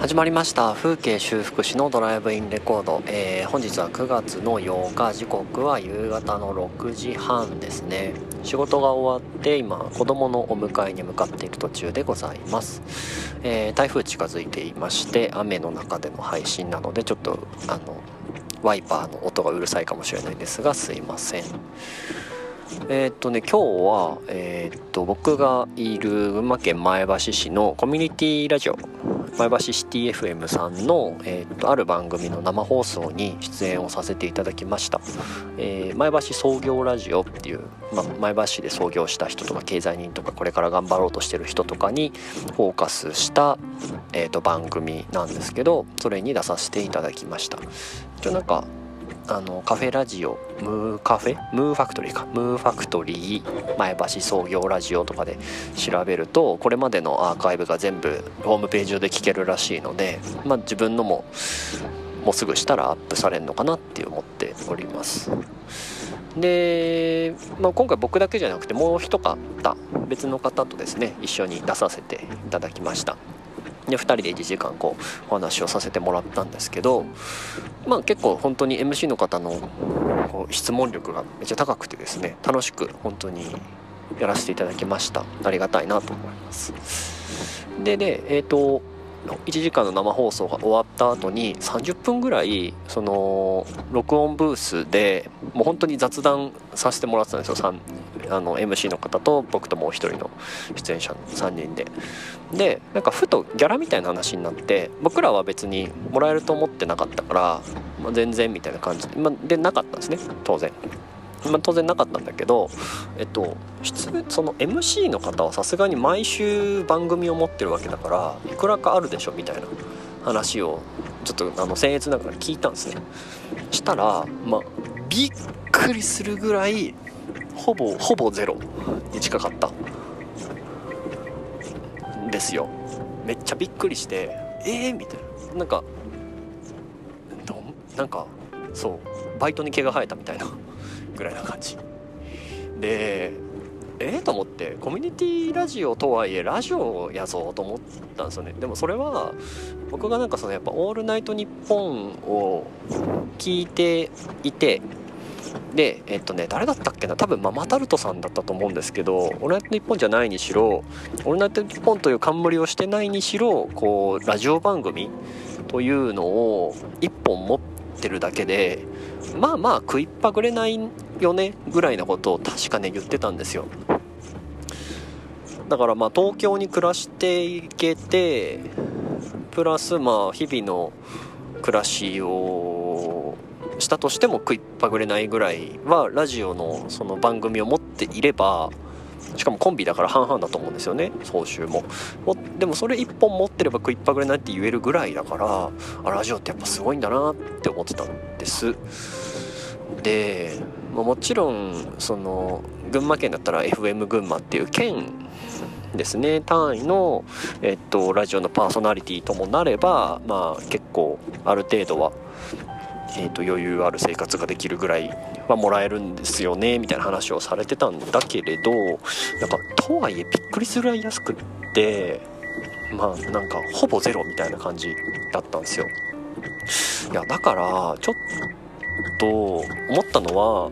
始まりました。風景修復師のドライブインレコード、えー、本日は9月の8日時刻は夕方の6時半ですね。仕事が終わって今子供のお迎えに向かっている途中でございます、えー、台風近づいていまして雨の中での配信なのでちょっとあのワイパーの音がうるさいかもしれないですがすいません。えー、っとね今日は、えー、っと僕がいる群馬県前橋市のコミュニティラジオ前橋シティ FM さんの、えー、っとある番組の生放送に出演をさせていただきました、えー、前橋創業ラジオっていう、ま、前橋市で創業した人とか経済人とかこれから頑張ろうとしてる人とかにフォーカスした、えー、っと番組なんですけどそれに出させていただきました。一応なんかあのカフェラジオムーカフェ？ムーファクトリーか。ムーファクトリー前橋創業ラジオとかで調べるとこれまでのアーカイブが全部ホームページ上で聞けるらしいので、まあ、自分のももうすぐしたらアップされるのかなって思っております。で、まあ、今回僕だけじゃなくてもう一方別の方とですね一緒に出させていただきました。で2人で1時間こうお話をさせてもらったんですけどまあ結構本当に MC の方のこう質問力がめっちゃ高くてですね楽しく本当にやらせていただきました。ありがたいなと思います。ででえっ、ー、と1時間の生放送が終わった後に30分ぐらいその録音ブースでもう本当に雑談させてもらってたんですよあの MC の方と僕ともう一人の出演者の3人ででなんかふとギャラみたいな話になって僕らは別にもらえると思ってなかったから、まあ、全然みたいな感じで,、まあ、でなかったんですね当然。まあ、当然なかったんだけど、えっと、その MC の方はさすがに毎週番組を持ってるわけだからいくらかあるでしょみたいな話をちょっとあの僭越ながら聞いたんですね。したらまあびっくりするぐらいほぼほぼゼロに近かった。んですよ。めっちゃびっくりしてええー、みたいな。なんかなんかそうバイトに毛が生えたみたいな。ぐらいな感じ。でえー、と思ってコミュニティラジオとはいえラジオやぞと思ったんですよね。でもそれは僕がなんかそのやっぱ「オールナイトニッポン」を聞いていてでえっとね誰だったっけな？多分ママタルトさんだったと思うんですけど「オールナイトニッポン」じゃないにしろ「オールナイトニッポン」という冠をしてないにしろこうラジオ番組というのを1本持ってるだけでまあまあ食いっぱぐれないよねぐらいなことを確かね言ってたんですよ。だからまあ東京に暮らしていけてプラスまあ日々の暮らしをしたとしても食いっぱぐれないぐらいはラジオのその番組を持っていればしかもコンビだから半々だと思うんですよね総集も。でもそれ1本持ってれば食いっぱぐれないって言えるぐらいだからあラジオってやっぱすごいんだなって思ってたんです。で、もちろんその群馬県だったら FM 群馬っていう県ですね。単位の、えっと、ラジオのパーソナリティともなればまあ結構ある程度はえーと、余裕ある生活ができるぐらいはもらえるんですよねみたいな話をされてたんだけれどなんかとはいえびっくりするぐらい安くってまあなんかほぼゼロみたいな感じだったんですよ。いやだからちょっと思ったのは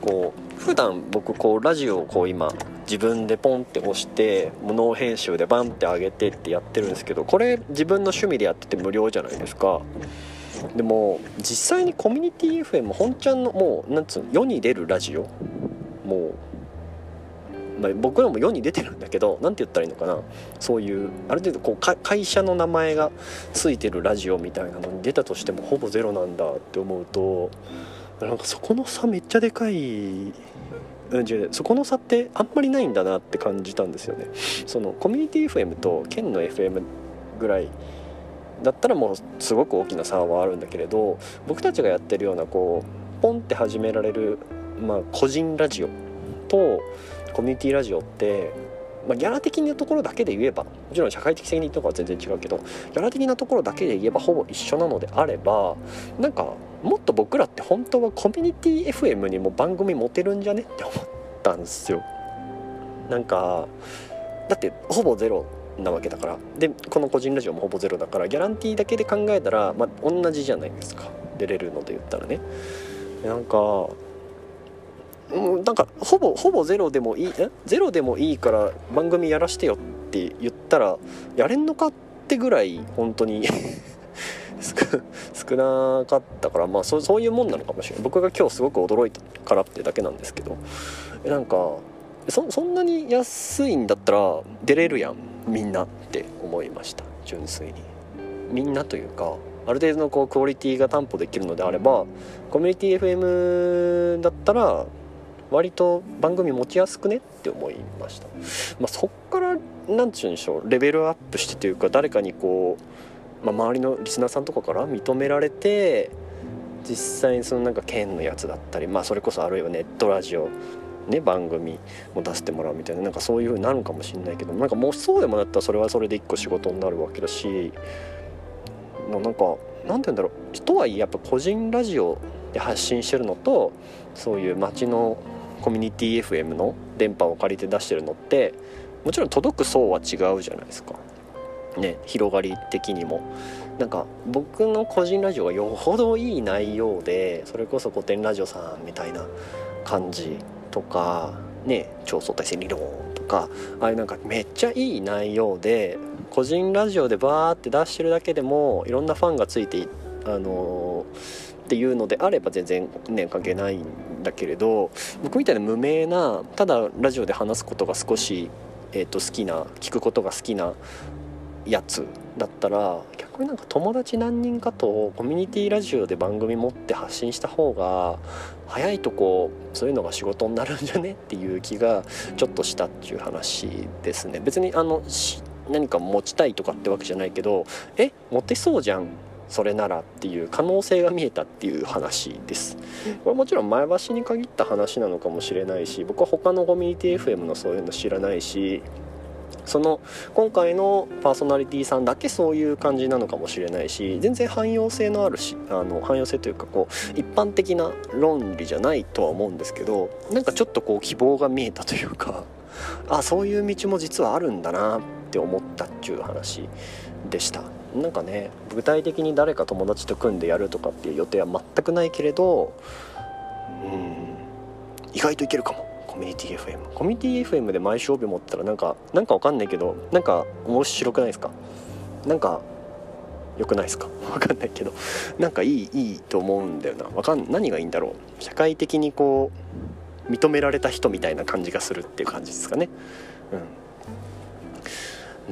こう普段僕こうラジオをこう今自分でポンって押して無能編集でバンって上げてってやってるんですけどこれ自分の趣味でやってて無料じゃないですか。でも実際にコミュニティ FM 本ちゃんのもうなんつうの世に出るラジオ。もう、まあ、僕らも世に出てるんだけど何て言ったらいいのかなそういうある程度こう会社の名前が付いてるラジオみたいなのに出たとしてもほぼゼロなんだって思うとなんかそこの差めっちゃでかい、そこの差ってあんまりないんだなって感じたんですよね。そのコミュニティ FM と県の FM ぐらいだったらもうすごく大きな差はあるんだけれど僕たちがやってるようなこうポンって始められる、まあ、個人ラジオとコミュニティラジオって、まあ、ギャラ的なところだけで言えばもちろん社会的責任とかは全然違うけどギャラ的なところだけで言えばほぼ一緒なのであればなんかもっと僕らって本当はコミュニティ FM にも番組持てるんじゃねって思ったんですよ。なんかだってほぼゼロなわけだから。でこの個人ラジオもほぼゼロだからギャランティーだけで考えたら、まあ、同じじゃないですか。出れるので言ったらね。なんかうんなんかほぼほぼゼロでもいいえ？ゼロでもいいから番組やらしてよって言ったらやれんのかってぐらい本当に 少なかったからまあそそういうもんなのかもしれない。僕が今日すごく驚いたからってだけなんですけど。なんかそそんなに安いんだったら出れるやんみんなって思いました。純粋に。みんなというかある程度のこうクオリティが担保できるのであればコミュニティ FM だったら割と番組持ちやすくねって思いました、まあ、そっから何て言うんでしょうレベルアップしてというか誰かにこう、まあ、周りのリスナーさんとかから認められて実際にそのなんか県のやつだったりまあそれこそあるいはネットラジオね番組も出してもらうみたいななんかそういう風になるかもしれないけどなんかもうそうでもなったらそれはそれで一個仕事になるわけだしなんかなんて言うんだろう。とはいえやっぱ個人ラジオで発信してるのとそういう街のコミュニティ FM の電波を借りて出してるのってもちろん届く層は違うじゃないですか。ね、広がり的にもなんか僕の個人ラジオがよほどいい内容でそれこそ古典ラジオさんみたいな感じとかね超相対性理論とかあれなんかめっちゃいい内容で個人ラジオでバーって出してるだけでもいろんなファンがついてあのーっていうのであれば全然ね関係ないんだけれど僕みたいな無名なただラジオで話すことが少し、えー、と好きな聞くことが好きなやつだったら逆になんか友達何人かとコミュニティラジオで番組持って発信した方が早いとこそういうのが仕事になるんじゃねっていう気がちょっとしたっていう話ですね。別にあの何か持ちたいとかってわけじゃないけどえ持てそうじゃんそれならっていう可能性が見えたっていう話ですこれもちろん前橋に限った話なのかもしれないし僕は他のコミュニティ FM のそういうの知らないしその今回のパーソナリティさんだけそういう感じなのかもしれないし全然汎用性のあるしあの汎用性というかこう一般的な論理じゃないとは思うんですけどなんかちょっとこう希望が見えたというかあそういう道も実はあるんだなって思ったっていう話でした。なんかね具体的に誰か友達と組んでやるとかっていう予定は全くないけれどうん意外といけるかも。コミュニティ FM コミュニティ FM で毎週帯持ったらなんかなんかわかんないけどなんか面白くないですか？なんか良くないですか？わかんないけどなんかいいいいと思うんだよな。わかん何がいいんだろう。社会的にこう認められた人みたいな感じがするっていう感じですかね。うん。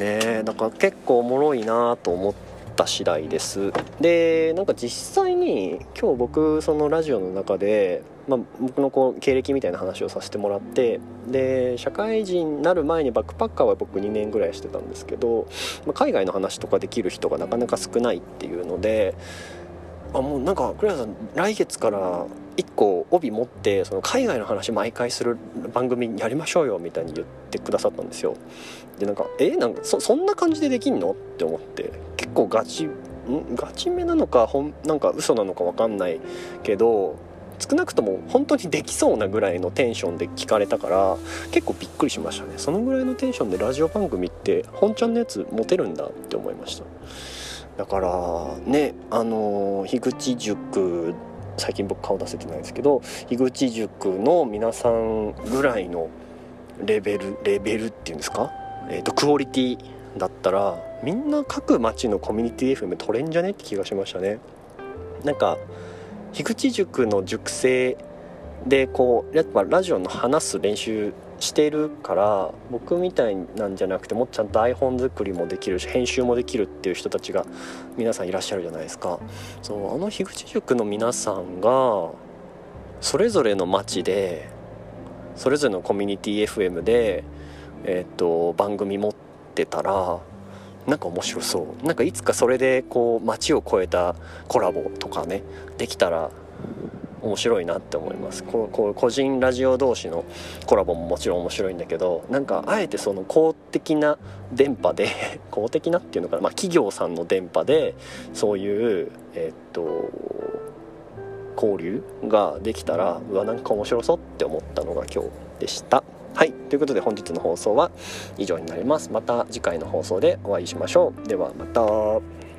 ね。だから結構おもろいなと思った次第です。でなんか実際に今日僕そのラジオの中で、まあ、僕のこう経歴みたいな話をさせてもらってで社会人になる前にバックパッカーは僕2年ぐらいしてたんですけど、まあ、海外の話とかできる人がなかなか少ないっていうのであもうなんか栗原さん来月から1個帯持ってその海外の話毎回する番組やりましょうよみたいに言ってくださったんですよ。でなんかえなんかそんな感じでできんの？って思って結構ガチガチめなのかほんなんか嘘なのか分かんないけど少なくとも本当にできそうなぐらいのテンションで聞かれたから結構びっくりしましたね。そのぐらいのテンションでラジオ番組って本ちゃんのやつ持てるんだって思いました。だからねあの樋口塾最近僕顔出せてないですけど樋口塾の皆さんぐらいのレベルレベルっていうんですか、えーと、クオリティだったらみんな各町のコミュニティ FM 取れんじゃね？って気がしましたね。なんか樋口塾の塾生でこうやっぱラジオの話す練習してるから僕みたいなんじゃなくてもっちゃんと iPhone 作りもできるし編集もできるっていう人たちが皆さんいらっしゃるじゃないですか。そうあの樋口塾の皆さんがそれぞれの町でそれぞれのコミュニティ FM で、えーと、番組持ってたらなんか面白そう。なんかいつかそれでこう街を越えたコラボとかねできたら面白いなって思います。こうこう個人ラジオ同士のコラボももちろん面白いんだけどなんかあえてその公的な電波で 公的なっていうのかな、まあ、企業さんの電波でそういうえー、っと交流ができたらうわなんか面白そうって思ったのが今日でした。はい。ということで本日の放送は以上になります。また次回の放送でお会いしましょう。ではまた。